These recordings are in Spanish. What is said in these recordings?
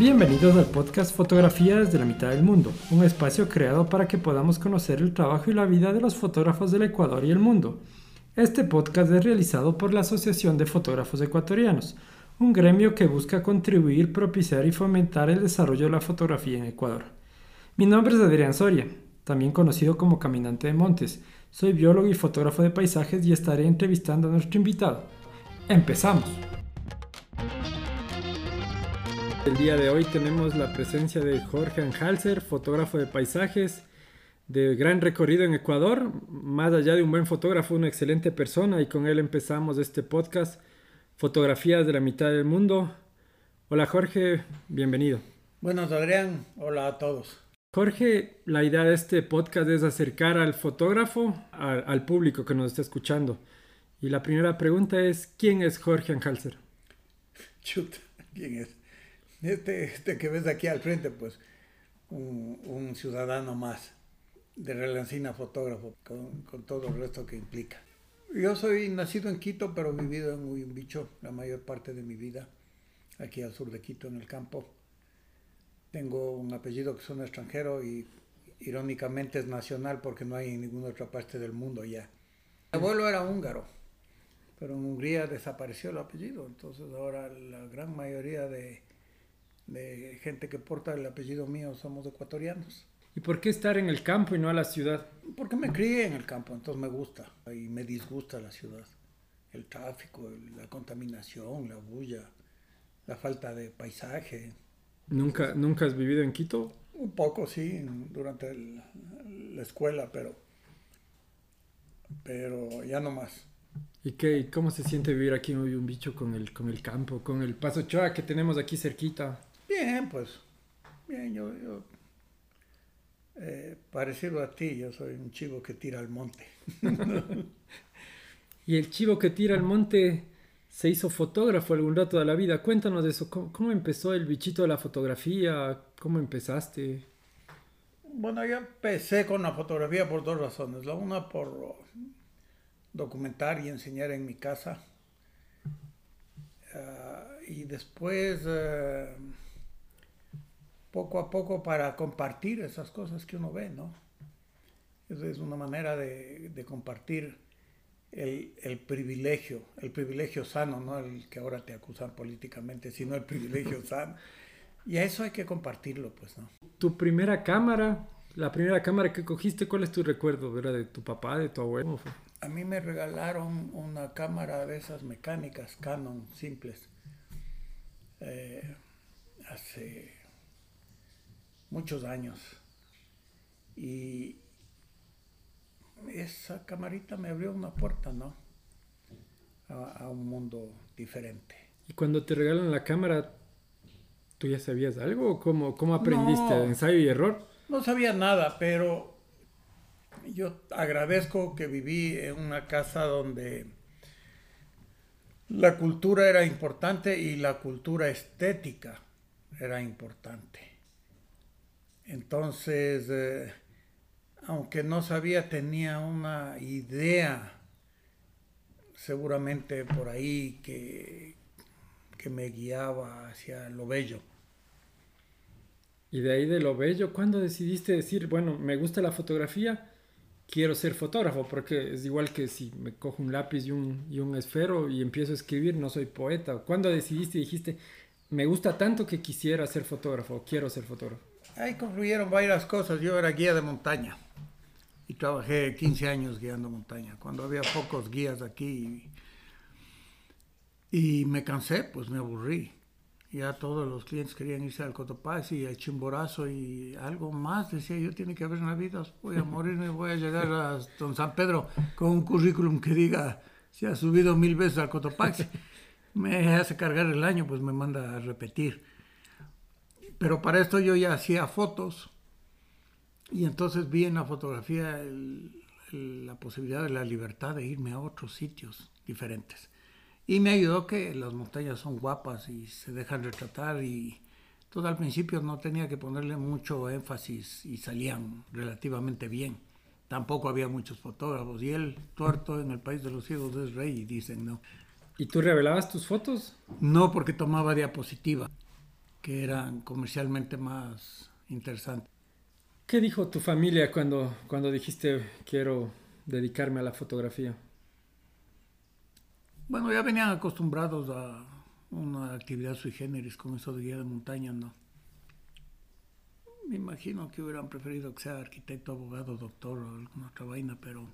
Bienvenidos al podcast Fotografías de la mitad del mundo, un espacio creado para que podamos conocer el trabajo y la vida de los fotógrafos del Ecuador y el mundo. Este podcast es realizado por la Asociación de Fotógrafos Ecuatorianos, un gremio que busca contribuir, propiciar y fomentar el desarrollo de la fotografía en Ecuador. Mi nombre es Adrián Soria, también conocido como Caminante de Montes. Soy biólogo y fotógrafo de paisajes y estaré entrevistando a nuestro invitado. ¡Empezamos! El día de hoy tenemos la presencia de Jorge Anhalser, fotógrafo de paisajes de gran recorrido en Ecuador. Más allá de un buen fotógrafo, una excelente persona y con él empezamos este podcast, Fotografías de la mitad del mundo. Hola Jorge, bienvenido. Buenos Adrián, hola a todos. Jorge, la idea de este podcast es acercar al fotógrafo al, público que nos está escuchando. Y la primera pregunta es, ¿quién es Jorge Anhalser? Chuta, ¿quién es? Este, este, que ves aquí al frente, pues un, ciudadano más de Relancina fotógrafo, con, todo el resto que implica. Yo soy nacido en Quito, pero vivido en Uyumbicho la mayor parte de mi vida, aquí al sur de Quito, en el campo. Tengo un apellido que un extranjero y irónicamente es nacional porque no hay en ninguna otra parte del mundo ya. Mi abuelo era húngaro, pero en Hungría desapareció el apellido, entonces ahora la gran mayoría de de gente que porta el apellido mío somos ecuatorianos. ¿Y por qué estar en el campo y no a la ciudad? Porque me crié en el campo, entonces me gusta y me disgusta la ciudad. El tráfico, la contaminación, la bulla, la falta de paisaje. ¿Nunca, ¿nunca has vivido en Quito? Un poco, sí, durante la escuela, pero, pero ya no más. ¿Y qué, cómo se siente vivir aquí en un bicho con el, con el campo, con el Paso Choa que tenemos aquí cerquita? Bien, pues, bien, yo, yo eh, parecido a ti, yo soy un chivo que tira al monte. y el chivo que tira al monte se hizo fotógrafo algún rato de la vida. Cuéntanos de eso, ¿Cómo, empezó el bichito de la fotografía? ¿Cómo empezaste? Bueno, yo empecé con la fotografía por dos razones. La una por documentar y enseñar en mi casa. Ah, y después... Eh, poco a poco para compartir esas cosas que uno ve, ¿no? Es una manera de, compartir el, privilegio, el privilegio sano, no el que ahora te acusan políticamente, sino el privilegio sano. Y a eso hay que compartirlo, pues, ¿no? Tu primera cámara, la primera cámara que cogiste, ¿cuál es tu recuerdo? ¿Era de tu papá, de tu abuelo? A mí me regalaron una cámara de esas mecánicas Canon simples. Eh, hace muchos años. Y esa camarita me abrió una puerta, ¿no? A, un mundo diferente. ¿Y cuando te regalan la cámara, tú ya sabías algo? ¿O cómo, cómo aprendiste? ¿Ensayo y error? No sabía nada, pero yo agradezco que viví en una casa donde la cultura era importante y la cultura estética era importante. Entonces, eh, aunque no sabía, tenía una idea seguramente por ahí que, que me guiaba hacia lo bello. Y de ahí de lo bello, ¿cuándo decidiste decir, bueno, me gusta la fotografía, quiero ser fotógrafo? Porque es igual que si me cojo un lápiz y un, y un esfero y empiezo a escribir, no soy poeta. ¿Cuándo decidiste y dijiste, me gusta tanto que quisiera ser fotógrafo, quiero ser fotógrafo? Ahí concluyeron varias cosas. Yo era guía de montaña y trabajé 15 años guiando montaña. Cuando había pocos guías aquí y me cansé, pues me aburrí. Ya todos los clientes querían irse al Cotopaxi y al Chimborazo y algo más. Decía yo, tiene que haber una vida. Voy a morirme, voy a llegar a Don San Pedro con un currículum que diga, se ha subido mil veces al Cotopaxi. Me hace cargar el año, pues me manda a repetir. Pero para esto yo ya hacía fotos y entonces vi en la fotografía la posibilidad de la libertad de irme a otros sitios diferentes. Y me ayudó que las montañas son guapas y se dejan retratar y todo al principio no tenía que ponerle mucho énfasis y salían relativamente bien. Tampoco había muchos fotógrafos y el tuerto en el país de los ciegos es rey, dicen, ¿no? ¿Y tú revelabas tus fotos? No, porque tomaba diapositiva. Que eran comercialmente más interesantes. ¿Qué dijo tu familia cuando, cuando dijiste quiero dedicarme a la fotografía? Bueno, ya venían acostumbrados a una actividad sui generis con eso de guía de montaña, ¿no? Me imagino que hubieran preferido que sea arquitecto, abogado, doctor o alguna otra vaina, pero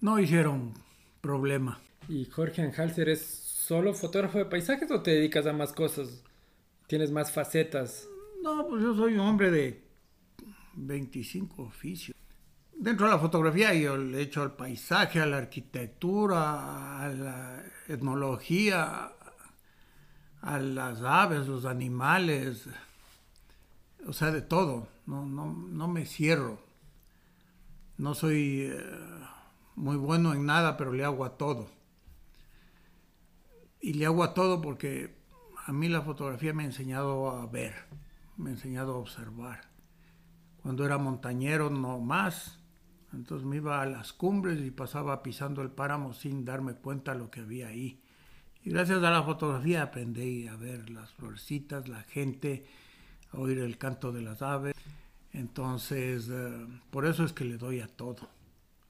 no hicieron problema. ¿Y Jorge Anhalter es solo fotógrafo de paisajes o te dedicas a más cosas? ¿Tienes más facetas? No, pues yo soy un hombre de 25 oficios. Dentro de la fotografía yo le hecho al paisaje, a la arquitectura, a la etnología, a las aves, los animales, o sea, de todo. No, no, no me cierro. No soy eh, muy bueno en nada, pero le hago a todo. Y le hago a todo porque a mí la fotografía me ha enseñado a ver, me ha enseñado a observar. Cuando era montañero no más, entonces me iba a las cumbres y pasaba pisando el páramo sin darme cuenta lo que había ahí. Y gracias a la fotografía aprendí a ver las florecitas, la gente, a oír el canto de las aves. Entonces, eh, por eso es que le doy a todo.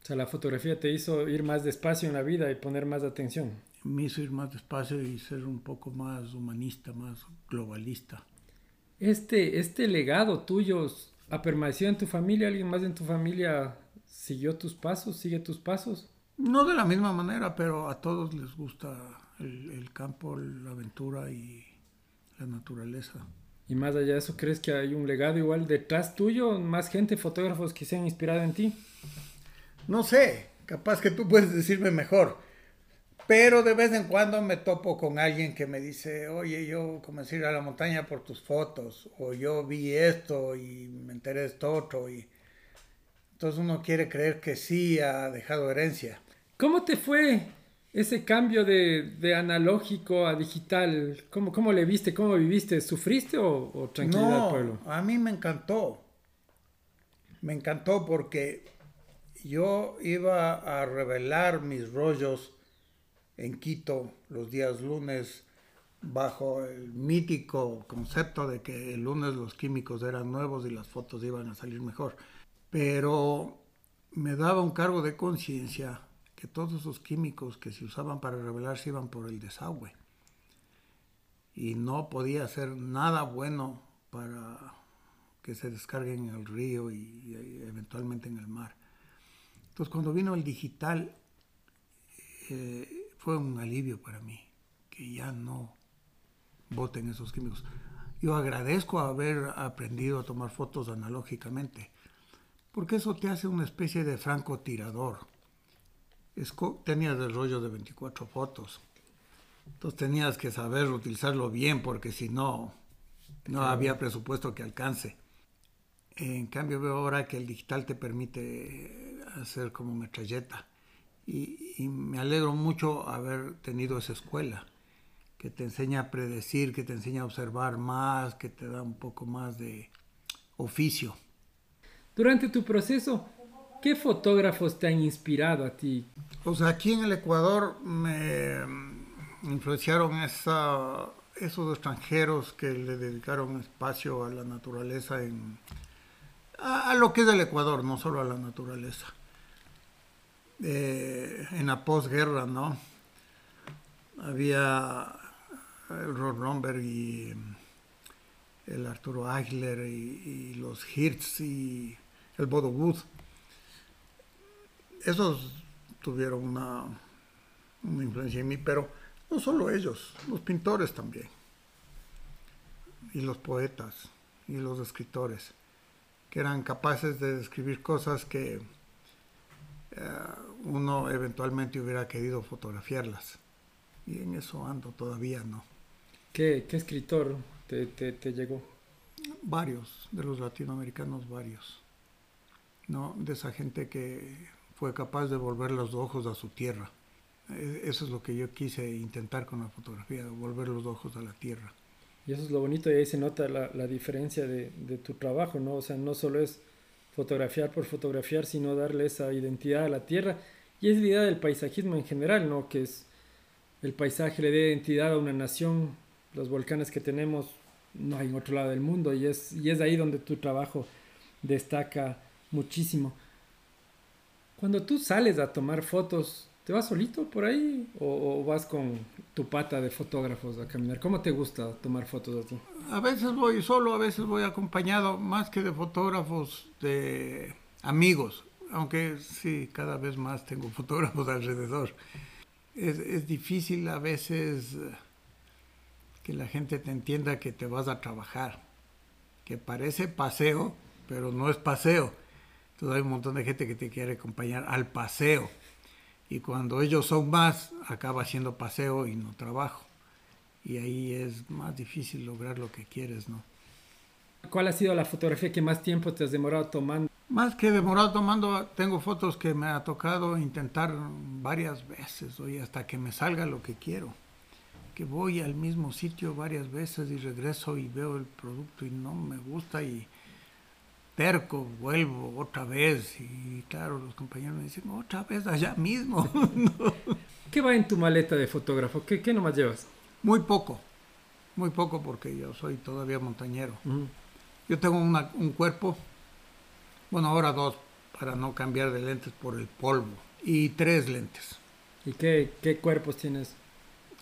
O sea, la fotografía te hizo ir más despacio en la vida y poner más atención. Me hizo ir más despacio y ser un poco más humanista, más globalista. Este, este legado tuyo ha permanecido en tu familia. ¿Alguien más en tu familia siguió tus pasos, sigue tus pasos? No de la misma manera, pero a todos les gusta el, campo, la aventura y la naturaleza. Y más allá de eso, ¿crees que hay un legado igual detrás tuyo? ¿Más gente, fotógrafos que se han inspirado en ti? No sé, capaz que tú puedes decirme mejor. Pero de vez en cuando me topo con alguien que me dice, oye, yo comencé a ir a la montaña por tus fotos, o yo vi esto y me enteré de esto otro. Y entonces uno quiere creer que sí ha dejado herencia. ¿Cómo te fue ese cambio de, analógico a digital, ¿cómo, ¿cómo, le viste? ¿Cómo viviste? ¿Sufriste o, o tranquilidad, no, pueblo? A mí me encantó. Me encantó porque yo iba a revelar mis rollos en Quito los días lunes bajo el mítico concepto de que el lunes los químicos eran nuevos y las fotos iban a salir mejor. Pero me daba un cargo de conciencia que todos esos químicos que se usaban para revelar se iban por el desagüe. Y no podía hacer nada bueno para que se descarguen en el río y, eventualmente en el mar. Entonces cuando vino el digital eh, fue un alivio para mí, que ya no voten esos químicos. Yo agradezco haber aprendido a tomar fotos analógicamente, porque eso te hace una especie de francotirador tenías el rollo de 24 fotos. Entonces tenías que saber utilizarlo bien porque si no, no había presupuesto que alcance. En cambio veo ahora que el digital te permite hacer como metralleta. Y, y, me alegro mucho haber tenido esa escuela, que te enseña a predecir, que te enseña a observar más, que te da un poco más de oficio. Durante tu proceso, ¿Qué fotógrafos te han inspirado a ti? Pues aquí en el Ecuador me influenciaron esos extranjeros que le dedicaron espacio a la naturaleza, en, a, lo que es el Ecuador, no solo a la naturaleza. Eh, en la posguerra, ¿no? Había el Rod Romberg y el Arturo Eichler y, los Hirtz y el Bodo Wood esos tuvieron una, influencia en mí, pero no solo ellos, los pintores también, y los poetas, y los escritores, que eran capaces de describir cosas que eh, uno eventualmente hubiera querido fotografiarlas. Y en eso ando todavía, ¿no? ¿Qué, escritor te, te, llegó? Varios, de los latinoamericanos, varios. ¿no? De esa gente que fue capaz de volver los ojos a su tierra. E, eso es lo que yo quise intentar con la fotografía, volver los ojos a la tierra. Y eso es lo bonito y ahí se nota la, la diferencia de, de, tu trabajo, ¿no? O sea, no solo es fotografiar por fotografiar, sino darle esa identidad a la tierra. Y es la idea del paisajismo en general, ¿no? Que es el paisaje le dé identidad a una nación, los volcanes que tenemos no hay en otro lado del mundo y es, y es ahí donde tu trabajo destaca muchísimo. Cuando tú sales a tomar fotos, ¿te vas solito por ahí o, vas con tu pata de fotógrafos a caminar? ¿Cómo te gusta tomar fotos a ti? A veces voy solo, a veces voy acompañado, más que de fotógrafos, de amigos, aunque sí, cada vez más tengo fotógrafos alrededor. Es, es difícil a veces eh, que la gente te entienda que te vas a trabajar, que parece paseo, pero no es paseo entonces hay un montón de gente que te quiere acompañar al paseo. Y cuando ellos son más, acaba siendo paseo y no trabajo. Y ahí es más difícil lograr lo que quieres, ¿no? ¿Cuál ha sido la fotografía que más tiempo te has demorado tomando? Más que demorado tomando, tengo fotos que me ha tocado intentar varias veces, oye, hasta que me salga lo que quiero. Que voy al mismo sitio varias veces y regreso y veo el producto y no me gusta y terco, vuelvo otra vez. Y claro, los compañeros me dicen, otra vez allá mismo. ¿Qué va en tu maleta de fotógrafo? ¿Qué, qué nomás llevas? Muy poco, muy poco porque yo soy todavía montañero. Yo tengo un cuerpo, bueno, ahora dos, para no cambiar de lentes por el polvo, y tres lentes. ¿Y qué, qué cuerpos tienes?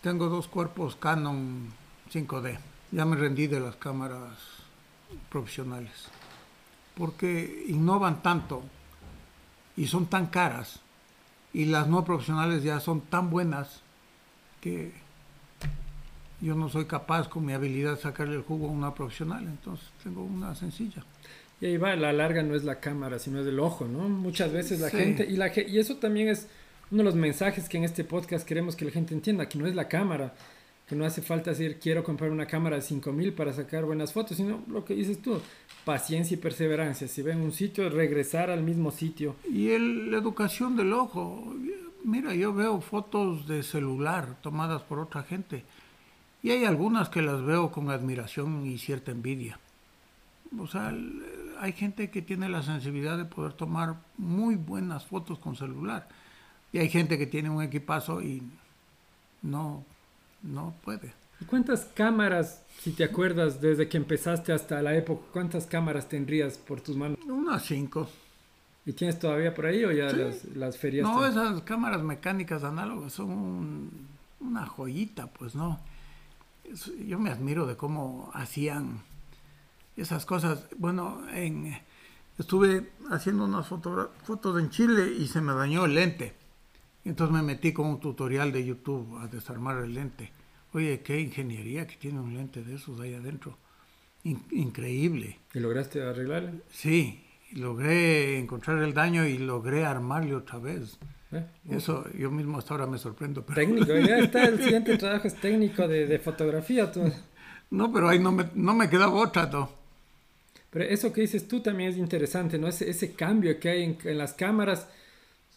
Tengo dos cuerpos Canon 5D. Ya me rendí de las cámaras profesionales porque innovan tanto y son tan caras y las no profesionales ya son tan buenas que yo no soy capaz con mi habilidad de sacarle el jugo a una profesional, entonces tengo una sencilla. Y ahí va, la larga no es la cámara, sino es el ojo, ¿no? Muchas veces la gente, y, la, y eso también es uno de los mensajes que en este podcast queremos que la gente entienda, que no es la cámara, que no hace falta decir quiero comprar una cámara de 5000 para sacar buenas fotos, sino lo que dices tú, paciencia y perseverancia. Si ven un sitio, regresar al mismo sitio. Y el, la educación del ojo. Mira, yo veo fotos de celular tomadas por otra gente y hay algunas que las veo con admiración y cierta envidia. O sea, hay gente que tiene la sensibilidad de poder tomar muy buenas fotos con celular y hay gente que tiene un equipazo y no no puede. ¿Cuántas cámaras, si te acuerdas, desde que empezaste hasta la época, cuántas cámaras tendrías por tus manos? Unas cinco. ¿Y tienes todavía por ahí o ya las, las, ferias? No, esas cámaras mecánicas análogas son una joyita, pues no. yo me admiro de cómo hacían esas cosas. Bueno, en, estuve haciendo unas fotos en Chile y se me dañó el lente. Entonces me metí con un tutorial de YouTube a desarmar el lente. Oye, qué ingeniería que tiene un lente de esos ahí adentro. increíble. ¿Y lograste arreglarlo? Sí, logré encontrar el daño y logré armarle otra vez. ¿Eh? Eso yo mismo hasta ahora me sorprendo. Técnico, ya está, el siguiente trabajo es técnico de, fotografía. Tú. No, pero ahí no me, no me quedaba otra. Tú. Pero eso que dices tú también es interesante, ¿no? Ese, ese cambio que hay en, en las cámaras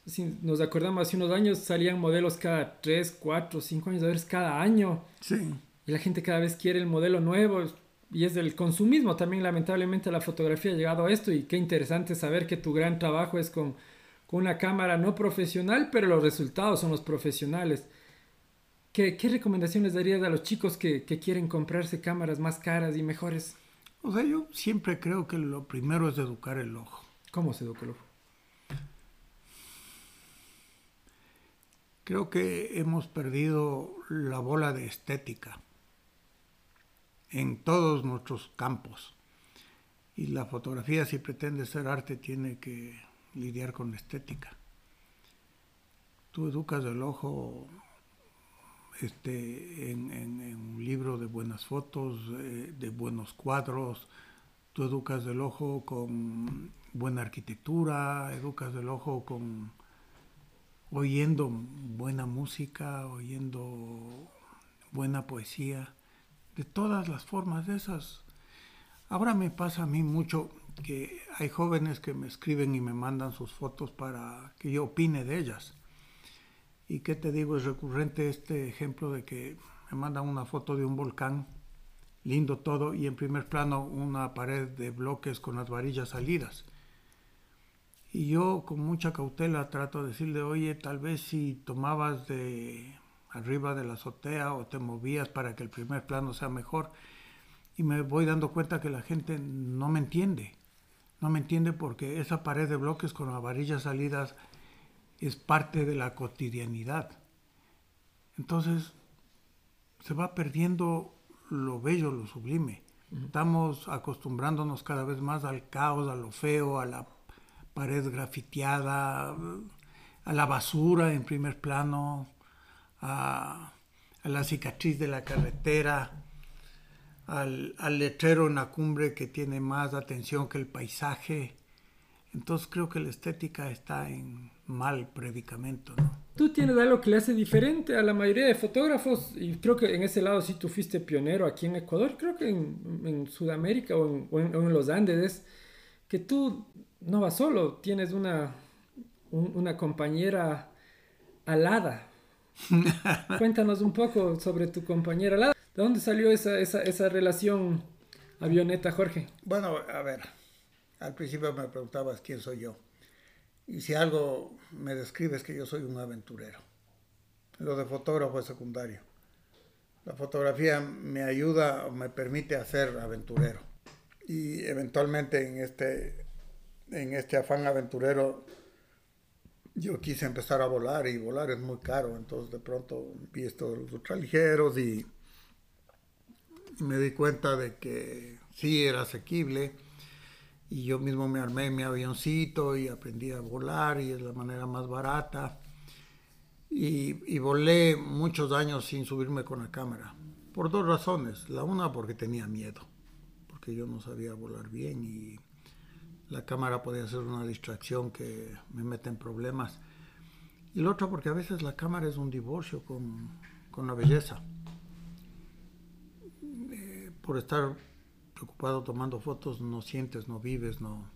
si nos acordamos, hace unos años salían modelos cada 3, 4, 5 años, a ver, cada año. Sí. Y la gente cada vez quiere el modelo nuevo. Y es del consumismo también, lamentablemente, la fotografía ha llegado a esto. Y qué interesante saber que tu gran trabajo es con, con una cámara no profesional, pero los resultados son los profesionales. ¿Qué, qué recomendaciones darías a los chicos que, que quieren comprarse cámaras más caras y mejores? O sea, yo siempre creo que lo primero es educar el ojo. ¿Cómo se educa el ojo? Creo que hemos perdido la bola de estética en todos nuestros campos. Y la fotografía, si pretende ser arte, tiene que lidiar con estética. Tú educas el ojo este, en, un libro de buenas fotos, eh, de buenos cuadros, tú educas el ojo con buena arquitectura, educas el ojo con oyendo buena música, oyendo buena poesía, de todas las formas de esas. Ahora me pasa a mí mucho que hay jóvenes que me escriben y me mandan sus fotos para que yo opine de ellas. Y qué te digo, es recurrente este ejemplo de que me mandan una foto de un volcán, lindo todo, y en primer plano una pared de bloques con las varillas salidas. Y yo con mucha cautela trato de decirle, oye, tal vez si tomabas de arriba de la azotea o te movías para que el primer plano sea mejor. y me voy dando cuenta que la gente no me entiende. No me entiende porque esa pared de bloques con las varillas salidas es parte de la cotidianidad. Entonces se va perdiendo lo bello, lo sublime. Estamos acostumbrándonos cada vez más al caos, a lo feo, a la pared grafiteada, a la basura en primer plano, a, la cicatriz de la carretera, al, al, letrero en la cumbre que tiene más atención que el paisaje. Entonces creo que la estética está en mal predicamento. Tú tienes algo que le hace diferente a la mayoría de fotógrafos y creo que en ese lado sí tú fuiste pionero aquí en Ecuador, creo que en, en Sudamérica o en, o en, los Andes, es que tú no vas solo, tienes una, una compañera alada. Cuéntanos un poco sobre tu compañera alada. ¿De dónde salió esa, esa, esa relación avioneta, Jorge? Bueno, a ver, al principio me preguntabas quién soy yo. Y si algo me describe es que yo soy un aventurero. Lo de fotógrafo es secundario. La fotografía me ayuda o me permite ser aventurero. Y eventualmente en este, en este afán aventurero yo quise empezar a volar y volar es muy caro. Entonces de pronto vi esto de los ultraligeros y me di cuenta de que sí era asequible y yo mismo me armé mi avioncito y aprendí a volar y es la manera más barata. Y, y, volé muchos años sin subirme con la cámara, por dos razones. La una porque tenía miedo, porque yo no sabía volar bien y la cámara podía ser una distracción que me mete en problemas. Y la otra porque a veces la cámara es un divorcio con, con la belleza. Eh, por estar ocupado tomando fotos, no sientes, no vives, no.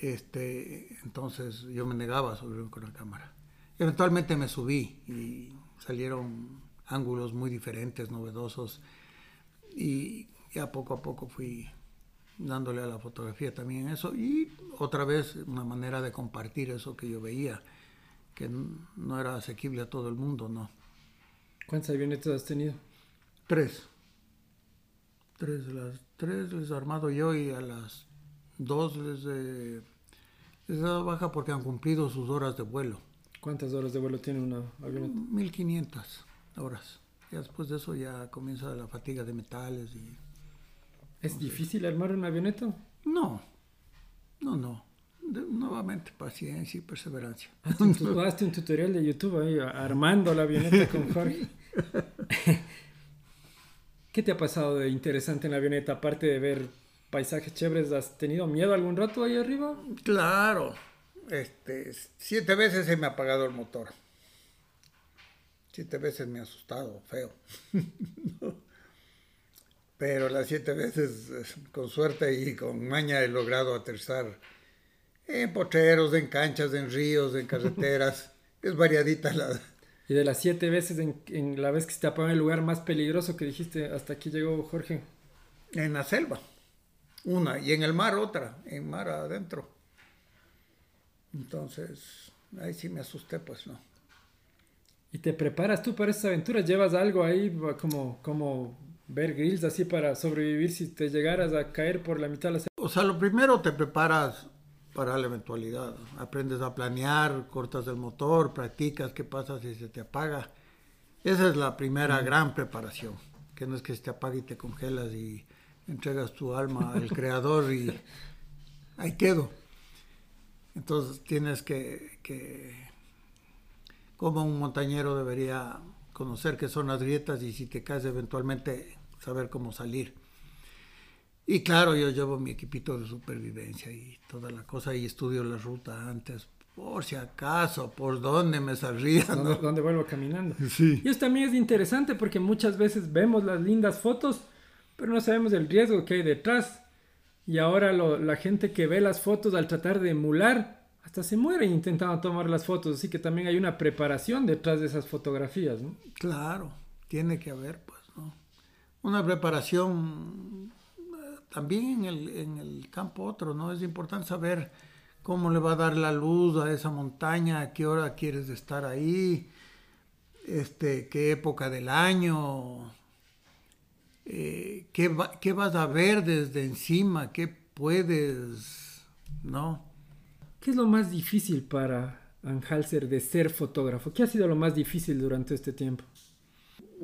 Este, entonces yo me negaba a subirme con la cámara. Eventualmente me subí y salieron ángulos muy diferentes, novedosos, y ya poco a poco fui dándole a la fotografía también eso, y otra vez una manera de compartir eso que yo veía, que no era asequible a todo el mundo, ¿no? ¿Cuántas avionetas has tenido? Tres. Tres, las tres les he armado yo y a las dos les he, dado baja porque han cumplido sus horas de vuelo. ¿Cuántas horas de vuelo tiene una avioneta? 1500 horas. Y después de eso ya comienza la fatiga de metales y... ¿Es difícil armar una avioneta? No, no, no. nuevamente, paciencia y perseverancia. Hazte un, hazte un tutorial de YouTube ahí, armando la avioneta con Jorge. ¿Qué te ha pasado de interesante en la avioneta? Aparte de ver paisajes chéveres, ¿has tenido miedo algún rato ahí arriba? Claro. Este, siete veces se me ha apagado el motor. Siete veces me ha asustado, feo. Pero las siete veces, con suerte y con maña, he logrado aterrizar en potreros, en canchas, en ríos, en carreteras. es variadita la, y de las siete veces en, la vez que se te el lugar más peligroso que dijiste, hasta aquí llegó Jorge. En la selva, una, y en el mar otra, en mar adentro. Entonces, ahí sí me asusté, pues no. ¿Y te preparas tú para esas aventuras? ¿Llevas algo ahí como, como ver grills así para sobrevivir si te llegaras a caer por la mitad de la? O sea, lo primero te preparas para la eventualidad. Aprendes a planear, cortas el motor, practicas qué pasa si se te apaga. Esa es la primera gran preparación, que no es que se te apague y te congelas y entregas tu alma al creador y ahí quedo. Entonces tienes que, que, como un montañero debería conocer qué son las grietas y si te caes eventualmente saber cómo salir. Y claro, yo llevo mi equipito de supervivencia y toda la cosa y estudio la ruta antes, por si acaso, por dónde me saldría. ¿no? ¿Dónde, vuelvo caminando? Sí. Y esto también es interesante porque muchas veces vemos las lindas fotos, pero no sabemos el riesgo que hay detrás. Y ahora la gente que ve las fotos al tratar de emular, hasta se muere intentando tomar las fotos. Así que también hay una preparación detrás de esas fotografías, ¿no? Claro, tiene que haber, pues. Una preparación también en el, en el campo otro, ¿no? Es importante saber cómo le va a dar la luz a esa montaña, a qué hora quieres estar ahí, este, qué época del año, eh, ¿qué, ¿qué, vas a ver desde encima? ¿Qué puedes, no? ¿Qué es lo más difícil para Anhalser de ser fotógrafo? ¿Qué ha sido lo más difícil durante este tiempo?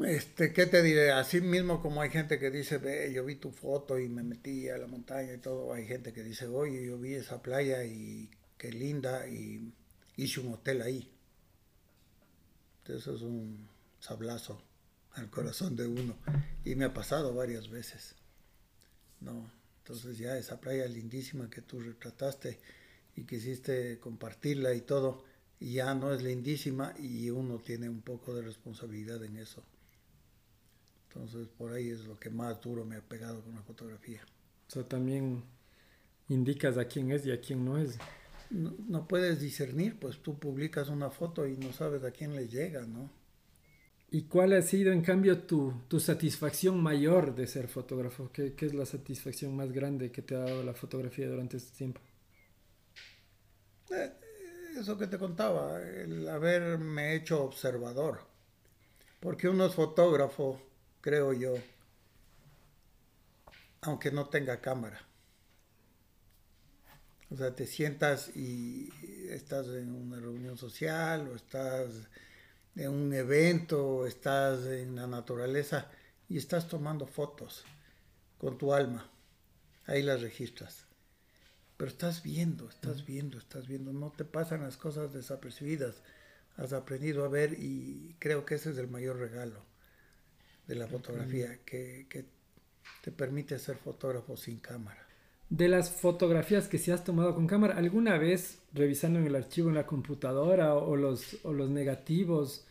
Este, ¿qué te diré? Así mismo como hay gente que dice, ve, yo vi tu foto y me metí a la montaña y todo, hay gente que dice, oye, yo vi esa playa y qué linda y hice un hotel ahí. Eso es un sablazo al corazón de uno. Y me ha pasado varias veces. ¿no? Entonces ya esa playa lindísima que tú retrataste y quisiste compartirla y todo, ya no es lindísima y uno tiene un poco de responsabilidad en eso. Entonces por ahí es lo que más duro me ha pegado con la fotografía. O sea, también indicas a quién es y a quién no es. No, no puedes discernir, pues tú publicas una foto y no sabes a quién le llega, ¿no? ¿Y cuál ha sido, en cambio, tu, tu satisfacción mayor de ser fotógrafo? ¿Qué, ¿Qué, es la satisfacción más grande que te ha dado la fotografía durante este tiempo? Eh, eso que te contaba, el haberme hecho observador. Porque uno es fotógrafo, creo yo, aunque no tenga cámara. O sea, te sientas y estás en una reunión social o estás en un evento, estás en la naturaleza y estás tomando fotos con tu alma. Ahí las registras. Pero estás viendo, estás viendo, estás viendo. No te pasan las cosas desapercibidas. Has aprendido a ver y creo que ese es el mayor regalo de la fotografía, que, que te permite ser fotógrafo sin cámara de las fotografías que se has tomado con cámara, ¿alguna vez revisando en el archivo en la computadora o los, o los negativos,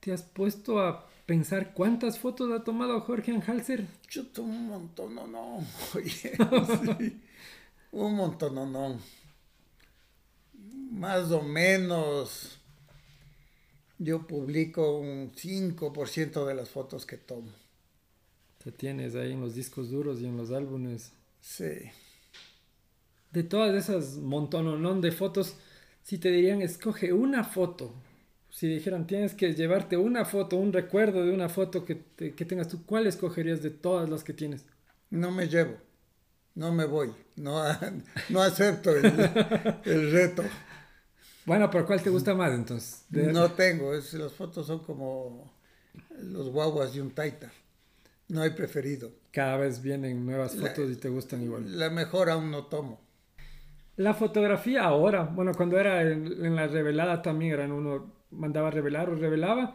te has puesto a pensar cuántas fotos ha tomado Jorge Anhalser? Yo tomo un montón, no, no. Oye, Un montón, no, no. Más o menos yo publico un 5% de las fotos que tomo. Te tienes ahí en los discos duros y en los álbumes. Sí de todas esas montononón de fotos, si te dirían escoge una foto, si dijeran tienes que llevarte una foto, un recuerdo de una foto que, que tengas tú, ¿cuál escogerías de todas las que tienes? No me llevo, no me voy, no, no acepto el, el, reto. Bueno, pero ¿cuál te gusta más entonces? No tengo, es, las fotos son como los guaguas de un taita. No hay preferido. Cada vez vienen nuevas fotos y te gustan igual. La mejor aún no tomo. La fotografía ahora, bueno, cuando era en, la revelada también eran uno mandaba revelar o revelaba.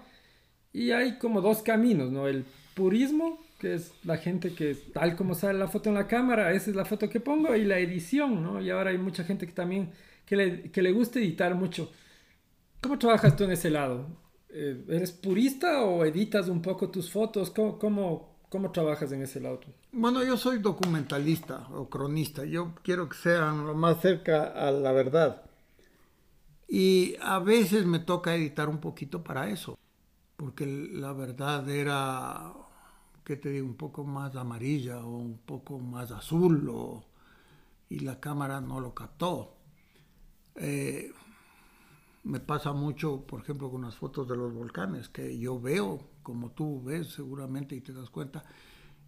Y hay como dos caminos, ¿no? El purismo, que es la gente que tal como sale la foto en la cámara, esa es la foto que pongo, y la edición, ¿no? Y ahora hay mucha gente que también, que le, que le gusta editar mucho. ¿Cómo trabajas tú en ese lado? Eh, ¿Eres purista o editas un poco tus fotos? ¿Cómo, cómo, ¿Cómo trabajas en ese lado? Bueno, yo soy documentalista o cronista. Yo quiero que sean lo más cerca a la verdad. Y a veces me toca editar un poquito para eso. Porque la verdad era, ¿qué te digo? Un poco más amarilla o un poco más azul. O, y la cámara no lo captó. Eh, me pasa mucho, por ejemplo, con las fotos de los volcanes, que yo veo, como tú ves seguramente y te das cuenta,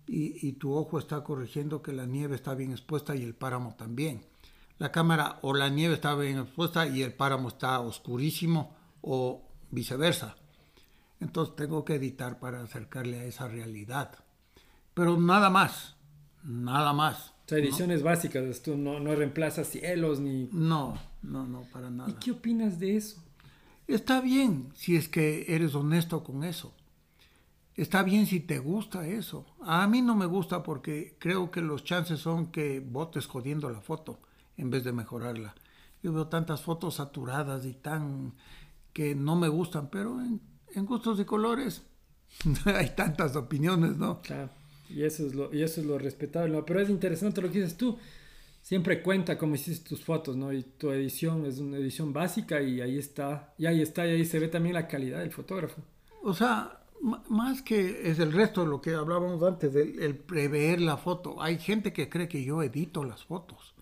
y, tu ojo está corrigiendo que la nieve está bien expuesta y el páramo también. La cámara o la nieve está bien expuesta y el páramo está oscurísimo o viceversa. Entonces tengo que editar para acercarle a esa realidad. Pero nada más, nada más. O sea, ediciones básicas, tú no, no reemplazas cielos ni... No, no, no, para nada. ¿Y qué opinas de eso? Está bien si es que eres honesto con eso. Está bien si te gusta eso. A mí no me gusta porque creo que los chances son que votes jodiendo la foto en vez de mejorarla. Yo veo tantas fotos saturadas y tan que no me gustan, pero en, en gustos y colores hay tantas opiniones, ¿no? Claro. Y eso es lo, y eso es lo respetable. Pero es interesante lo que dices tú. Siempre cuenta cómo hiciste tus fotos, ¿no? Y tu edición es una edición básica y ahí está. Y ahí está, y ahí se ve también la calidad del fotógrafo. O sea, más que es el resto de lo que hablábamos antes, del el prever la foto. Hay gente que cree que yo edito las fotos.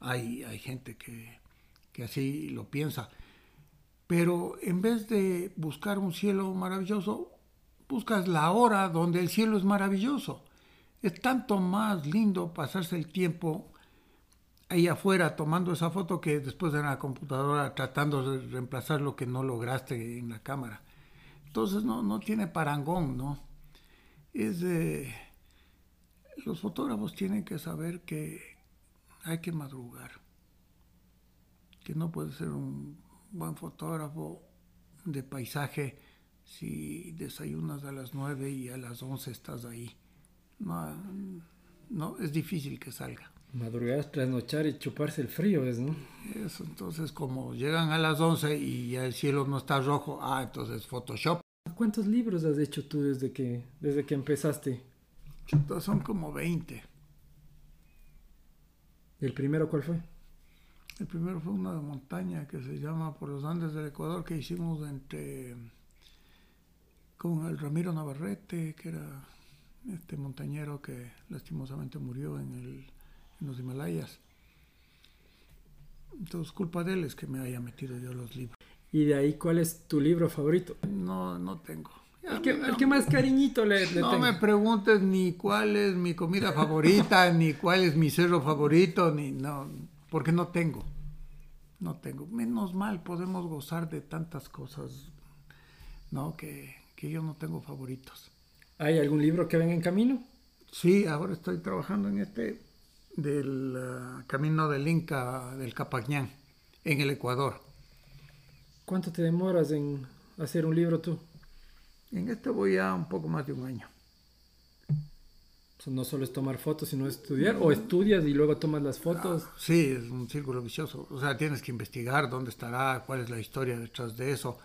Hay, hay gente que, que así lo piensa. Pero en vez de buscar un cielo maravilloso, buscas la hora donde el cielo es maravilloso. es tanto más lindo pasarse el tiempo ahí afuera tomando esa foto que después en la computadora tratando de reemplazar lo que no lograste en la cámara. Entonces no, no tiene parangón, ¿no? Es de... Los fotógrafos tienen que saber que hay que madrugar, que no puede ser un buen fotógrafo de paisaje si desayunas a las 9 y a las 11 estás ahí. No, no, es difícil que salga. Madrugar, trasnochar y chuparse el frío es, ¿no? Eso, entonces como llegan a las 11 y ya el cielo no está rojo, ah, entonces Photoshop. ¿Cuántos libros has hecho tú desde que, desde que empezaste? son como 20. ¿El primero cuál fue? El primero fue una montaña que se llama Por los Andes del Ecuador que hicimos entre con el Ramiro Navarrete, que era este montañero que lastimosamente murió en, el, en los Himalayas. Entonces, culpa de él es que me haya metido yo los libros. ¿Y de ahí cuál es tu libro favorito? No, no tengo. El que, más cariñito le, le No me preguntes ni cuál es mi comida favorita, ni cuál es mi cerro favorito, ni no, porque no tengo. No tengo. Menos mal podemos gozar de tantas cosas, ¿no? Que, que yo no tengo favoritos. ¿Hay algún libro que venga en camino? Sí, ahora estoy trabajando en este del uh, Camino del Inca del Capañán, en el Ecuador. ¿Cuánto te demoras en hacer un libro tú? En este voy a un poco más de un año. no solo es tomar fotos, sino estudiar, o estudias y luego tomas las fotos. Ah, sí, es un círculo vicioso. O sea, tienes que investigar dónde estará, cuál es la historia detrás de eso.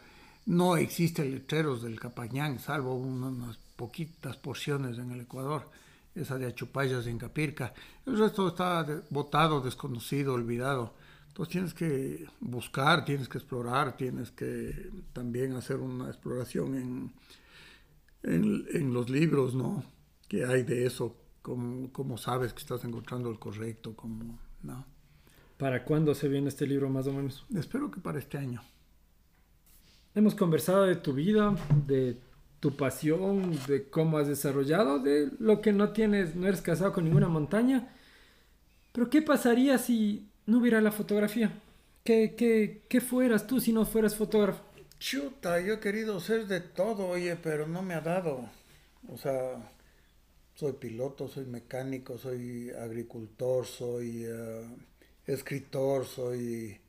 No existen letreros del Capañán, salvo unas poquitas porciones en el Ecuador, esa de Achupayas y Encapirca. El resto está botado, desconocido, olvidado. Entonces tienes que buscar, tienes que explorar, tienes que también hacer una exploración en, en, los libros, ¿no? ¿Qué hay de eso? ¿Cómo, ¿Cómo, sabes que estás encontrando el correcto? ¿Cómo, no? ¿Para cuándo se viene este libro más o menos? Espero que para este año. Hemos conversado de tu vida, de tu pasión, de cómo has desarrollado, de lo que no tienes, no eres casado con ninguna montaña. Pero ¿qué pasaría si no hubiera la fotografía? ¿Qué, qué, qué fueras tú si no fueras fotógrafo? Chuta, yo he querido ser de todo, oye, pero no me ha dado. O sea, soy piloto, soy mecánico, soy agricultor, soy eh, escritor, soy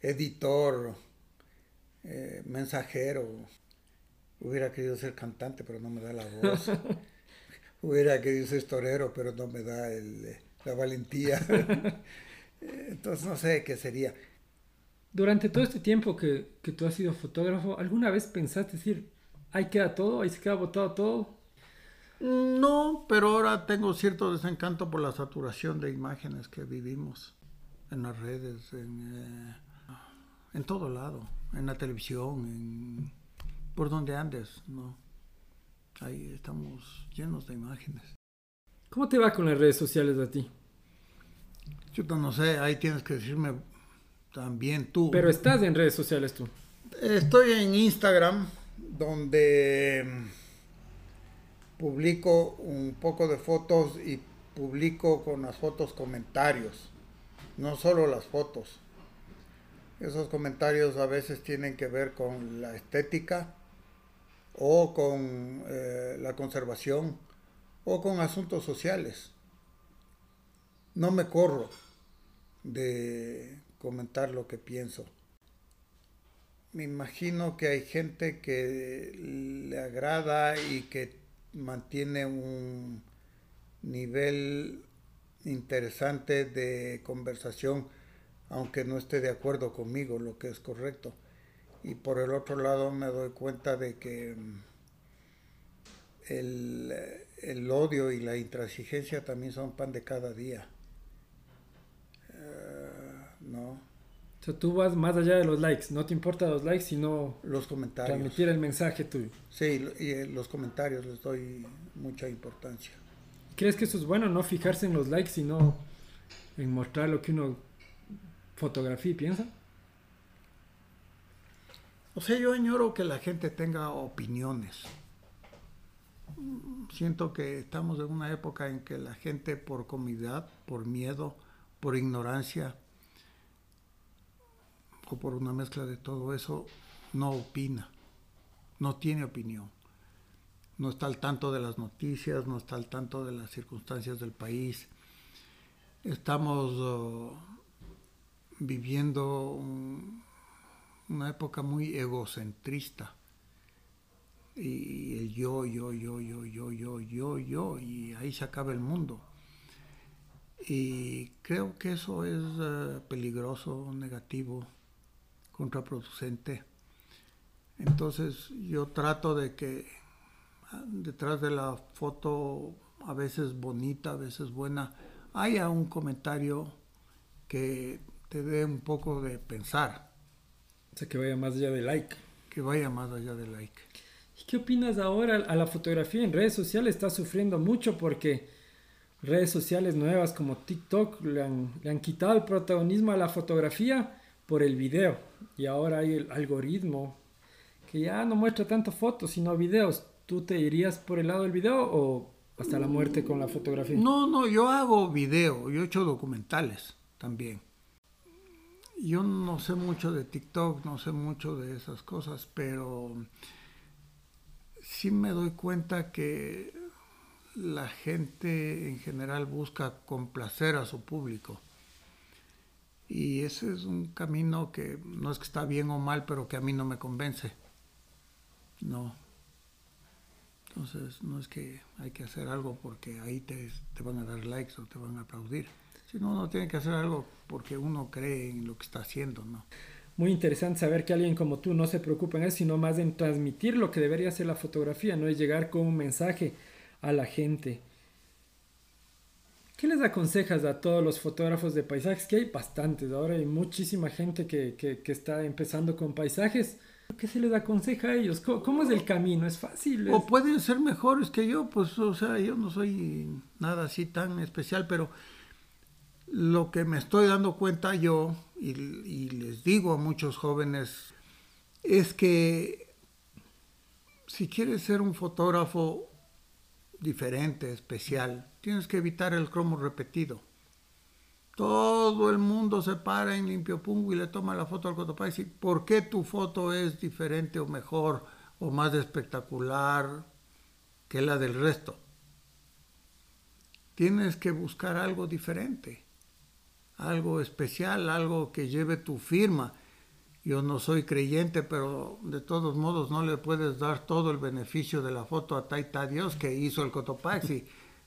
editor, eh, mensajero. Hubiera querido ser cantante, pero no me da la voz. Hubiera querido ser torero, pero no me da el, la valentía. Entonces no sé qué sería. Durante todo este tiempo que, que, tú has sido fotógrafo, ¿alguna vez pensaste decir, ahí queda todo, ahí se queda botado todo? No, pero ahora tengo cierto desencanto por la saturación de imágenes que vivimos en las redes, en, eh, en todo lado, en la televisión, en, por donde andes, ¿no? Ahí estamos llenos de imágenes. ¿Cómo te va con las redes sociales a ti? Yo no sé, ahí tienes que decirme también tú. Pero estás en redes sociales tú. Estoy en Instagram, donde mm, publico un poco de fotos y publico con las fotos comentarios, no solo las fotos. Esos comentarios a veces tienen que ver con la estética o con eh, la conservación o con asuntos sociales no me corro de comentar lo que pienso. Me imagino que hay gente que le agrada y que mantiene un nivel interesante de conversación, aunque no esté de acuerdo conmigo, lo que es correcto. Y por el otro lado me doy cuenta de que el, el odio y la intransigencia también son pan de cada día. No. O sea, tú vas más allá de los likes, no te importa los likes, sino los comentarios. Transmitir el mensaje tuyo. Sí, y eh, los comentarios les doy mucha importancia. ¿Crees que eso es bueno, no fijarse en los likes, sino en mostrar lo que uno fotografía y piensa? O sea, yo añoro que la gente tenga opiniones. siento que estamos en una época en que la gente por comodidad, por miedo, por ignorancia o por una mezcla de todo eso, no opina, no tiene opinión, no está al tanto de las noticias, no está al tanto de las circunstancias del país. Estamos uh, viviendo una época muy egocentrista y el yo, yo, yo, yo, yo, yo, yo, yo, y ahí se acaba el mundo. Y creo que eso es uh, peligroso, negativo, contraproducente. Entonces yo trato de que ah, detrás de la foto, a veces bonita, a veces buena, haya un comentario que te dé un poco de pensar. O sea, que vaya más allá de like. Que vaya más allá de like. ¿Y qué opinas ahora a la fotografía en redes sociales? Está sufriendo mucho porque redes sociales nuevas como TikTok le han, le han quitado el protagonismo a la fotografía por el video. Y ahora hay el algoritmo que ya no muestra tanto fotos, sino videos. ¿Tú te irías por el lado del video o hasta la muerte con la fotografía? No, no, yo hago video, yo he hecho documentales también. Yo no sé mucho de TikTok, no sé mucho de esas cosas, pero sí me doy cuenta que la gente en general busca complacer a su público. Y ese es un camino que no es que está bien o mal, pero que a mí no me convence. No. Entonces, no es que hay que hacer algo porque ahí te, van a dar likes o te van a aplaudir. Sino uno tiene que hacer algo porque uno cree en lo que está haciendo, ¿no? muy interesante saber que alguien como tú no se preocupa en eso, sino más en transmitir lo que debería ser la fotografía, no es llegar con un mensaje a la gente. ¿Qué les aconsejas a todos los fotógrafos de paisajes? Que hay bastantes, ahora hay muchísima gente que, que, está empezando con paisajes. ¿Qué se les aconseja a ellos? ¿Cómo, es el camino? ¿Es fácil? O pueden ser mejores que yo, pues, o sea, yo no soy nada así tan especial, pero lo que me estoy dando cuenta yo, y, les digo a muchos jóvenes, es que si quieres ser un fotógrafo diferente, especial, tienes que evitar el cromo repetido. Todo el mundo se para en limpio pungo y le toma la foto al Cotopay. y ¿por qué tu foto es diferente o mejor o más espectacular que la del resto? Tienes que buscar algo diferente algo especial, algo que lleve tu firma. Yo no soy creyente, pero de todos modos no le puedes dar todo el beneficio de la foto a Taita Dios que hizo el Cotopaxi,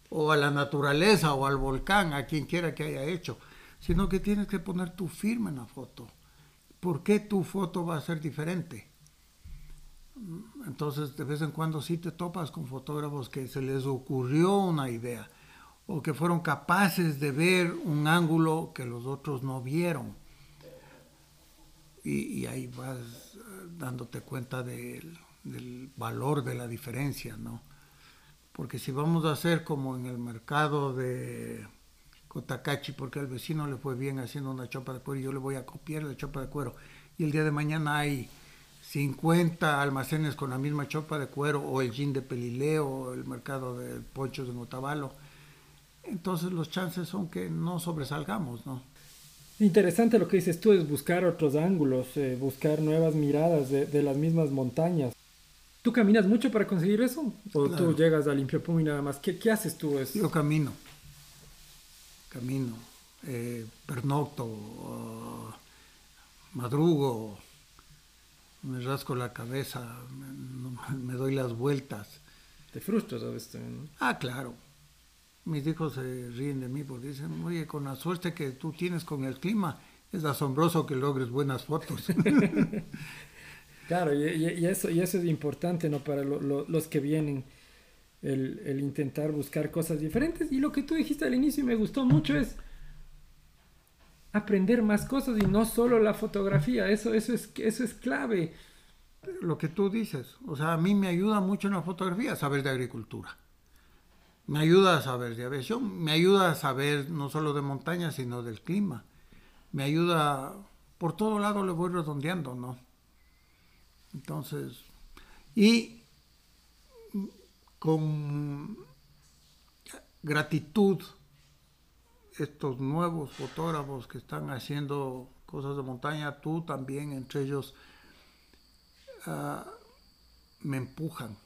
o a la naturaleza, o al volcán, a quien quiera que haya hecho, sino que tienes que poner tu firma en la foto. ¿Por qué tu foto va a ser diferente? Entonces, de vez en cuando sí te topas con fotógrafos que se les ocurrió una idea o que fueron capaces de ver un ángulo que los otros no vieron. Y, ahí vas eh, dándote cuenta del, valor de la diferencia, ¿no? Porque si vamos a hacer como en el mercado de Cotacachi, porque al vecino le fue bien haciendo una chopa de cuero y yo le voy a copiar la chopa de cuero, y el día de mañana hay 50 almacenes con la misma chopa de cuero, o el gin de Pelileo, o el mercado de ponchos de Notavalo, entonces los chances son que no sobresalgamos, ¿no? Interesante lo que dices tú, es buscar otros ángulos, eh, buscar nuevas miradas de, las mismas montañas. ¿Tú caminas mucho para conseguir eso? ¿O tú llegas a limpio y nada más? ¿Qué, haces tú? Eso? Yo camino, camino, eh, pernocto, uh, madrugo, me rasco la cabeza, me, doy las vueltas. ¿Te frustras a veces ¿no? Ah, claro mis hijos se ríen de mí porque dicen, oye, con la suerte que tú tienes con el clima, es asombroso que logres buenas fotos. claro, y, eso, y eso es importante ¿no? para los que vienen, el, el, intentar buscar cosas diferentes. Y lo que tú dijiste al inicio y me gustó mucho es aprender más cosas y no solo la fotografía, eso, eso, es, eso es clave. Lo que tú dices, o sea, a mí me ayuda mucho en la fotografía saber de agricultura me ayuda a saber de aviación, me ayuda a saber no solo de montaña, sino del clima. Me ayuda, por todo lado le voy redondeando, ¿no? Entonces, y con gratitud estos nuevos fotógrafos que están haciendo cosas de montaña, tú también, entre ellos, ah, me empujan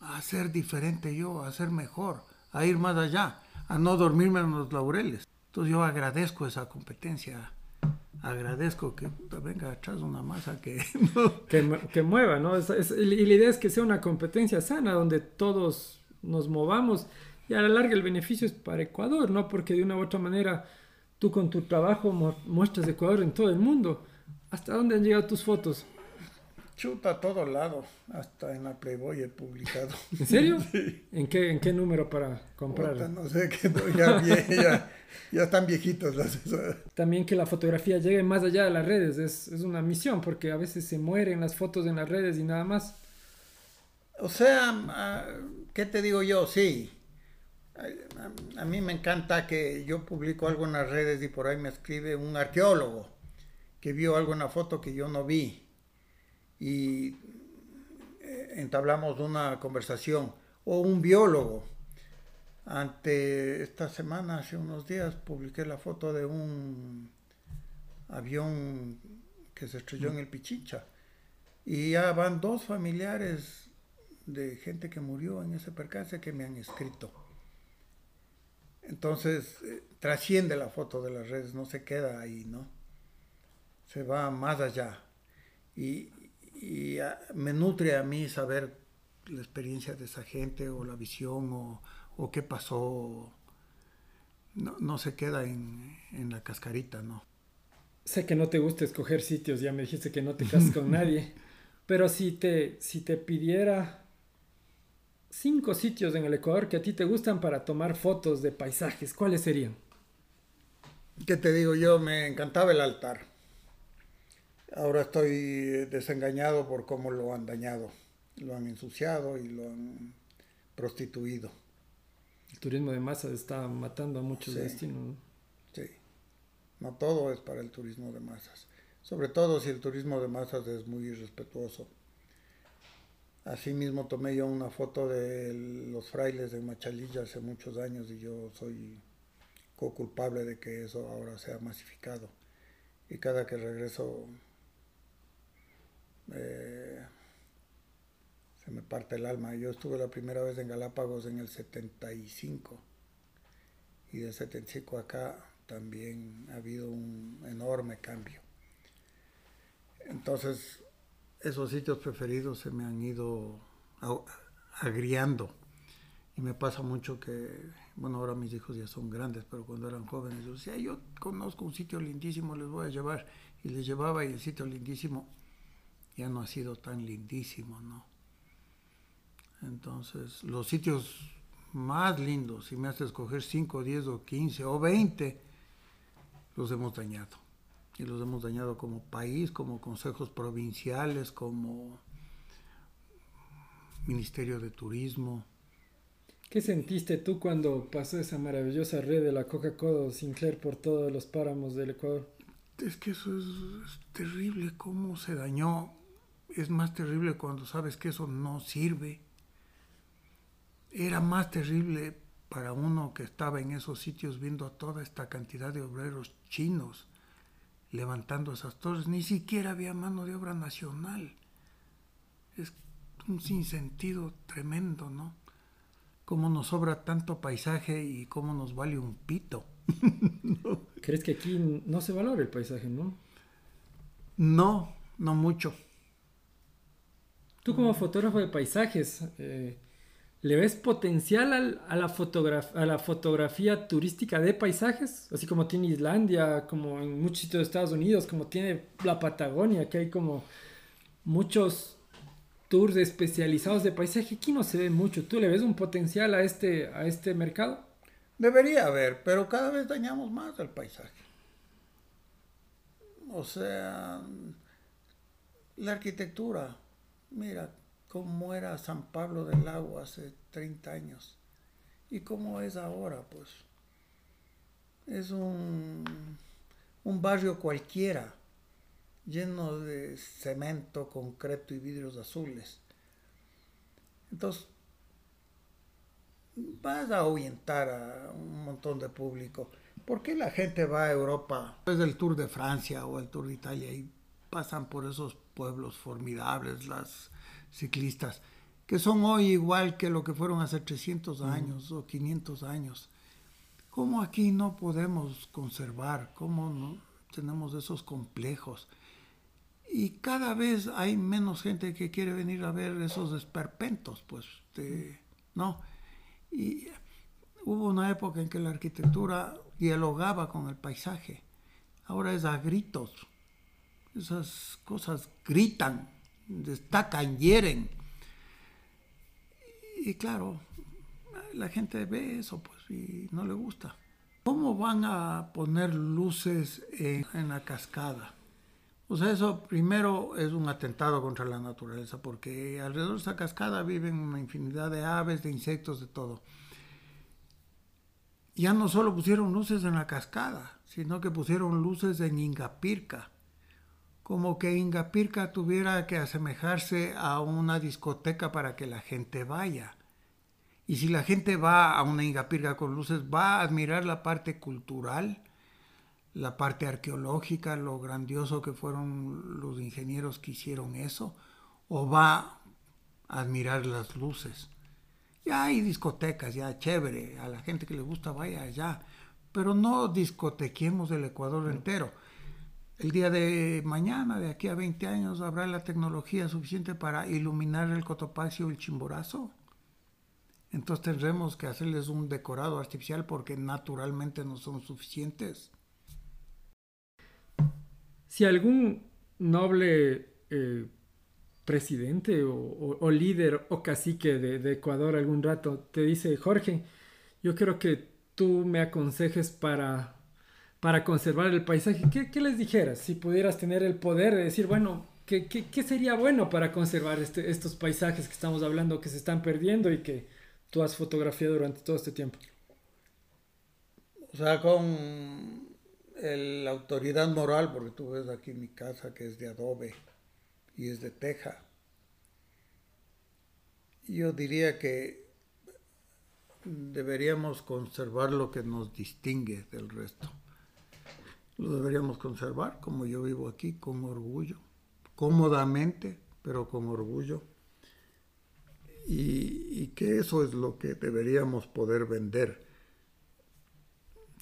a ser diferente yo, a ser mejor, a ir más allá, a no dormirme en los laureles. Entonces yo agradezco esa competencia, agradezco que venga atrás una masa que... que, mueva, ¿no? y la idea es que sea una competencia sana, donde todos nos movamos y a la larga el beneficio es para Ecuador, ¿no? Porque de una u otra manera tú con tu trabajo muestras Ecuador en todo el mundo. ¿Hasta dónde han llegado tus fotos? Chuta a todo lado, hasta en la Playboy he publicado. ¿En serio? ¿En, qué, ¿En qué número para comprar? no sé, que ya, ya, ya, están viejitos las... También que la fotografía llegue más allá de las redes, es, es una misión, porque a veces se mueren las fotos en las redes y nada más. O sea, ¿qué te digo yo? Sí, a mí me encanta que yo publico algo en las redes y por ahí me escribe un arqueólogo que vio algo en la foto que yo no vi y eh, entablamos una conversación o un biólogo. Ante esta semana, hace unos días, publiqué la foto de un avión que se estrelló en el Pichicha y ya van dos familiares de gente que murió en ese percance que me han escrito entonces, eh, trasciende la foto de las redes, no se queda ahí, ¿no? Se va más allá. Y, ah, me nutre a mí saber la experiencia de esa gente o la visión o, qué pasó. No, se queda en, en, la cascarita, ¿no? Sé que no te gusta escoger sitios, ya me dijiste que no te casas con nadie, pero si te, si te pidiera cinco sitios en el Ecuador que a ti te gustan para tomar fotos de paisajes, ¿cuáles serían? ¿Qué te digo yo? Me encantaba el altar. Ahora estoy desengañado por cómo lo han dañado. Lo han ensuciado y lo han prostituido. El turismo de masas está matando a muchos destinos. Sí. No todo es para el turismo de masas. Sobre todo si el turismo de masas es muy irrespetuoso Asimismo tomé yo una foto de los frailes de Machalilla hace muchos años y yo soy co-culpable de que eso ahora sea masificado. Y cada que regreso eh, se me parte el alma. Yo estuve la primera vez en Galápagos en el 75 y de 75 acá también ha habido un enorme cambio. Entonces, esos sitios preferidos se me han ido agriando. Y me pasa mucho que, bueno, ahora mis hijos ya son grandes, pero cuando eran jóvenes, yo decía, yo conozco un sitio lindísimo, les voy a llevar. Y les llevaba y el sitio lindísimo ya no ha sido tan lindísimo, ¿no? Entonces, los sitios más lindos, si me hace escoger 5, 10 o 15 o 20, los hemos dañado y los hemos dañado como país, como consejos provinciales, como Ministerio de Turismo. ¿Qué sentiste tú cuando pasó esa maravillosa red de la Coca-Cola Sinclair por todos los páramos del Ecuador? Es que eso es, terrible, cómo se dañó. Es más terrible cuando sabes que eso no sirve. Era más terrible para uno que estaba en esos sitios viendo a toda esta cantidad de obreros chinos levantando esas torres. Ni siquiera había mano de obra nacional. Es un sinsentido tremendo, ¿no? Cómo nos sobra tanto paisaje y cómo nos vale un pito. ¿Crees que aquí no se valora el paisaje, no? No, no mucho. Tú como fotógrafo de paisajes, eh, ¿Le ves potencial a, la fotografía turística de paisajes? Así como tiene Islandia, como en muchos sitios de Estados Unidos, como tiene la Patagonia, que hay como muchos tours especializados de paisaje. Aquí no se ve mucho. ¿Tú le ves un potencial a este, a este mercado? Debería haber, pero cada vez dañamos más el paisaje. O sea, la arquitectura. Mira, cómo era San Pablo del Lago hace 30 años y cómo es ahora, pues. Es un, un barrio cualquiera, lleno de cemento, concreto y vidrios azules. Entonces, vas a ahuyentar a un montón de público. ¿Por qué la gente va a Europa después del Tour de Francia o el Tour de Italia y pasan por esos pueblos formidables las ciclistas, que son hoy igual que lo que fueron hace 300 años o 500 años? ¿Cómo aquí no podemos conservar? ¿Cómo no tenemos esos complejos? Y cada vez hay menos gente que quiere venir a ver esos esperpentos, pues, ¿no? Y hubo una época en que la arquitectura dialogaba con el paisaje. Ahora es a gritos. Esas cosas gritan, destacan, hieren. Y claro, la gente ve eso, pues, y no le gusta. ¿Cómo van a poner luces en, en la cascada? O sea, eso primero es un atentado contra la naturaleza, porque alrededor de esa cascada viven una infinidad de aves, de insectos, de todo. Ya no solo pusieron luces en la cascada, sino que pusieron luces en Ingapirca. Como que Ingapirca tuviera que asemejarse a una discoteca para que la gente vaya. Y si la gente va a una Ingapirca con luces, va a admirar la parte cultural, la parte arqueológica, lo grandioso que fueron los ingenieros que hicieron eso, o va a admirar las luces. Ya hay discotecas, ya chévere, a la gente que le gusta vaya allá, pero no discotequemos el Ecuador entero. El día de mañana, de aquí a 20 años, habrá la tecnología suficiente para iluminar el Cotopaxi o el Chimborazo. Entonces tendremos que hacerles un decorado artificial porque naturalmente no son suficientes si algún noble eh, presidente o, líder o cacique de, Ecuador algún rato te dice, Jorge, yo quiero que tú me aconsejes para, para conservar el paisaje, ¿qué, les dijeras si pudieras tener el poder de decir, bueno, ¿qué, qué, sería bueno para conservar este, estos paisajes que estamos hablando que se están perdiendo y que tú has fotografiado durante todo este tiempo? O sea, con la autoridad moral, porque tú ves aquí mi casa que es de adobe y es de teja. Yo diría que deberíamos conservar lo que nos distingue del resto. Lo deberíamos conservar como yo vivo aquí, con orgullo, cómodamente, pero con orgullo. Y, y que eso es lo que deberíamos poder vender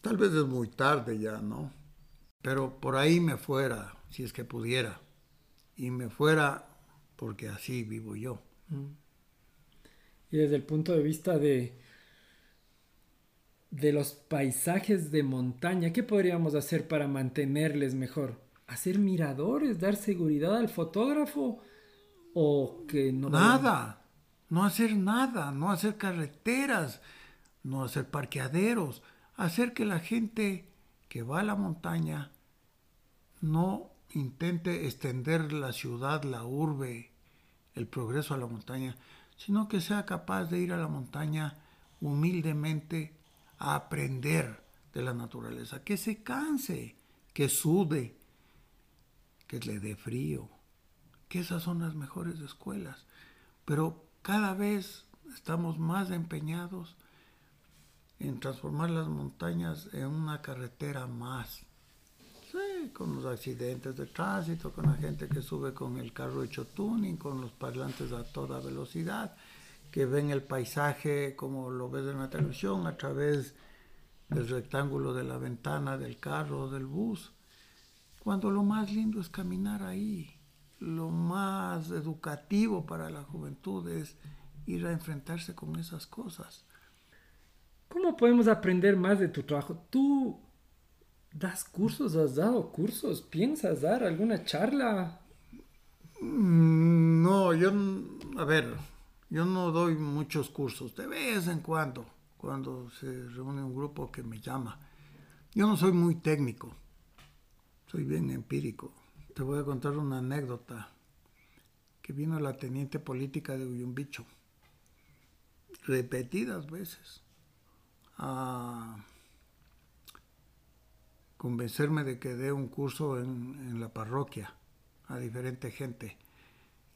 Tal vez es muy tarde ya, ¿no? Pero por ahí me fuera, si es que pudiera. Y me fuera porque así vivo yo. Mm. Y desde el punto de vista de, de los paisajes de montaña, ¿qué podríamos hacer para mantenerles mejor? ¿Hacer miradores, dar seguridad al fotógrafo? ¿O que no... Nada, no hacer nada, no hacer carreteras, no hacer parqueaderos hacer que la gente que va a la montaña no intente extender la ciudad, la urbe, el progreso a la montaña, sino que sea capaz de ir a la montaña humildemente a aprender de la naturaleza, que se canse, que sude, que le dé frío, que esas son las mejores escuelas. Pero cada vez estamos más empeñados en transformar las montañas en una carretera más. Sí, con los accidentes de tránsito, con la gente que sube con el carro hecho tuning, con los parlantes a toda velocidad, que ven el paisaje como lo ves en la televisión a través del rectángulo de la ventana del carro o del bus. Cuando lo más lindo es caminar ahí, lo más educativo para la juventud es ir a enfrentarse con esas cosas. ¿Cómo podemos aprender más de tu trabajo? ¿Tú das cursos? ¿Has dado cursos? ¿Piensas dar alguna charla? Mm, no, yo, a ver, yo no doy muchos cursos, de vez en cuando, cuando se reúne un grupo que me llama. Yo no soy muy técnico, soy bien empírico. Te voy a contar una anécdota que vino la teniente política de Uyumbicho repetidas veces a convencerme de que dé un curso en, la parroquia a diferente gente.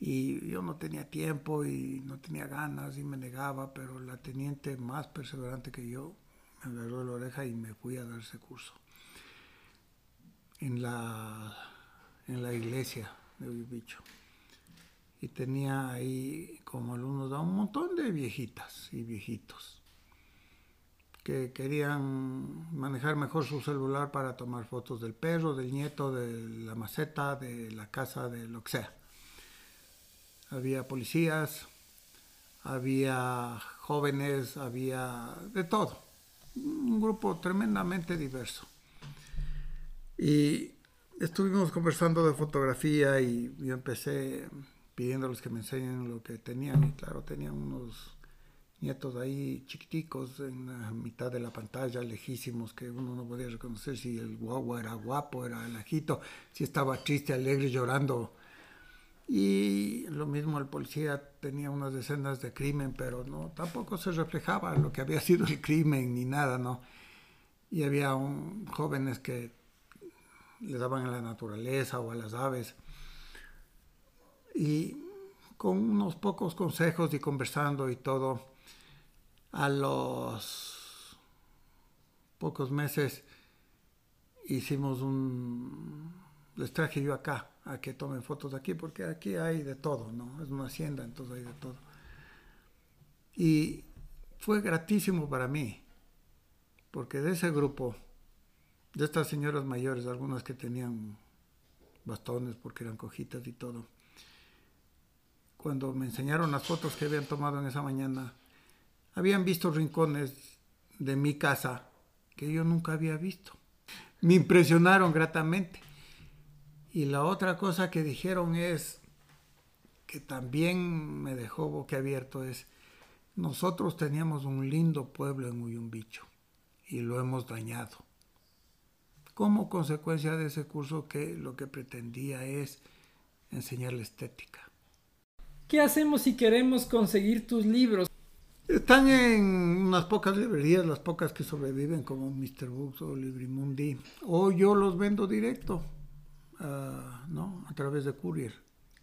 Y yo no tenía tiempo y no tenía ganas y me negaba, pero la teniente más perseverante que yo me agarró la oreja y me fui a dar ese curso. En la, en la iglesia de Ubicho. Y tenía ahí como alumnos a un montón de viejitas y viejitos que querían manejar mejor su celular para tomar fotos del perro, del nieto, de la maceta, de la casa, de lo que sea había policías, había jóvenes, había de todo. Un grupo tremendamente diverso. Y estuvimos conversando de fotografía y yo empecé pidiéndoles que me enseñen lo que tenían. Y claro, tenían unos nietos ahí chiquiticos en la mitad de la pantalla, lejísimos, que uno no podía reconocer si el guagua era guapo, era el ajito, si estaba triste, alegre, llorando y lo mismo el policía tenía unas escenas de crimen, pero no, tampoco se reflejaba lo que había sido el crimen ni nada, ¿no? Y había un, jóvenes que le daban a la naturaleza o a las aves. Y con unos pocos consejos y conversando y todo, a los pocos meses hicimos un... Les traje yo acá a que tomen fotos aquí, porque aquí hay de todo, ¿no? Es una hacienda, entonces hay de todo. Y fue gratísimo para mí, porque de ese grupo, de estas señoras mayores, algunas que tenían bastones porque eran cojitas y todo, cuando me enseñaron las fotos que habían tomado en esa mañana, habían visto rincones de mi casa que yo nunca había visto. Me impresionaron gratamente. Y la otra cosa que dijeron es, que también me dejó boquiabierto, es, nosotros teníamos un lindo pueblo en Uyumbicho y lo hemos dañado. Como consecuencia de ese curso que lo que pretendía es enseñar la estética. ¿Qué hacemos si queremos conseguir tus libros? Están en unas pocas librerías, las pocas que sobreviven como Mr. Books o Librimundi, o yo los vendo directo. Ah, ¿no? a través de Courier.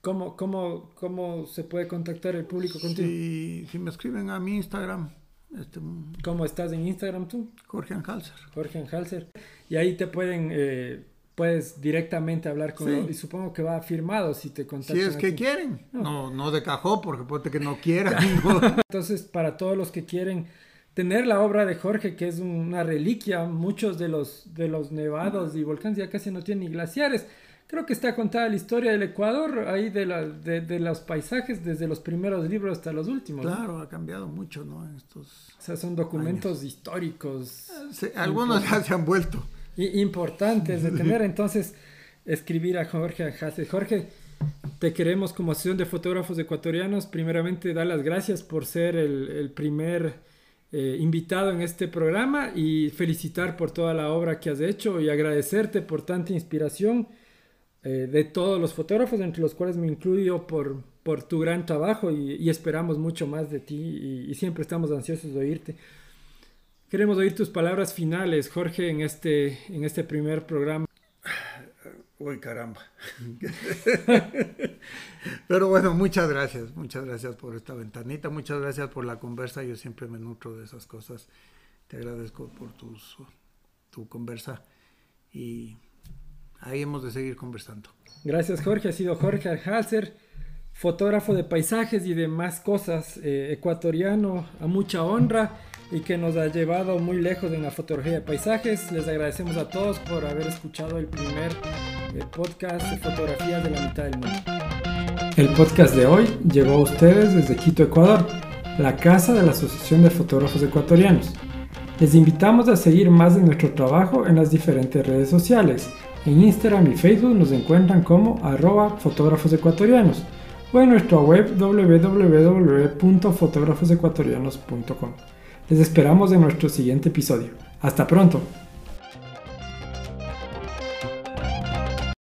¿Cómo, cómo, ¿Cómo se puede contactar el público contigo? Si, si me escriben a mi Instagram. Este, ¿Cómo estás en Instagram tú? Jorge Anhalser. Jorge Anhalser. Y ahí te pueden, eh, puedes directamente hablar con él. Y supongo que va firmado si te contactan. Si es que quieren. No. no, de cajón, porque puede que no quieran. Entonces, para todos los que quieren tener la obra de Jorge, que es una reliquia, muchos de los, de los nevados y volcanes ya casi no tienen ni glaciares Creo que está contada la historia del Ecuador, ahí de, la, de, los paisajes, desde los primeros libros hasta los últimos. Claro, ha cambiado mucho, ¿no? Estos o sea, son documentos históricos. algunos ya se han vuelto. Importantes de tener, entonces, escribir a Jorge Ajase. Jorge, te queremos como Asociación de Fotógrafos Ecuatorianos. Primeramente, dar las gracias por ser el, el primer eh, invitado en este programa y felicitar por toda la obra que has hecho y agradecerte por tanta inspiración eh, de todos los fotógrafos, entre los cuales me incluyo por, por tu gran trabajo y, esperamos mucho más de ti y, siempre estamos ansiosos de oírte. Queremos oír tus palabras finales, Jorge, en este, en este primer programa. Uy, caramba. Pero bueno, muchas gracias, muchas gracias por esta ventanita, muchas gracias por la conversa, yo siempre me nutro de esas cosas. Te agradezco por tus, tu conversa y ahí hemos de seguir conversando. Gracias Jorge, ha sido Jorge Alhalser, fotógrafo de paisajes y demás cosas, eh, ecuatoriano a mucha honra y que nos ha llevado muy lejos en la fotografía de paisajes. Les agradecemos a todos por haber escuchado el primer eh, podcast de fotografías de la mitad del mundo. El podcast de hoy llegó a ustedes desde Quito, Ecuador, la casa de la Asociación de Fotógrafos Ecuatorianos. Les invitamos a seguir más de nuestro trabajo en las diferentes redes sociales en Instagram y Facebook nos encuentran como arroba o en nuestra web www.fotógrafosecuatorianos.com. Les esperamos en nuestro siguiente episodio. Hasta pronto.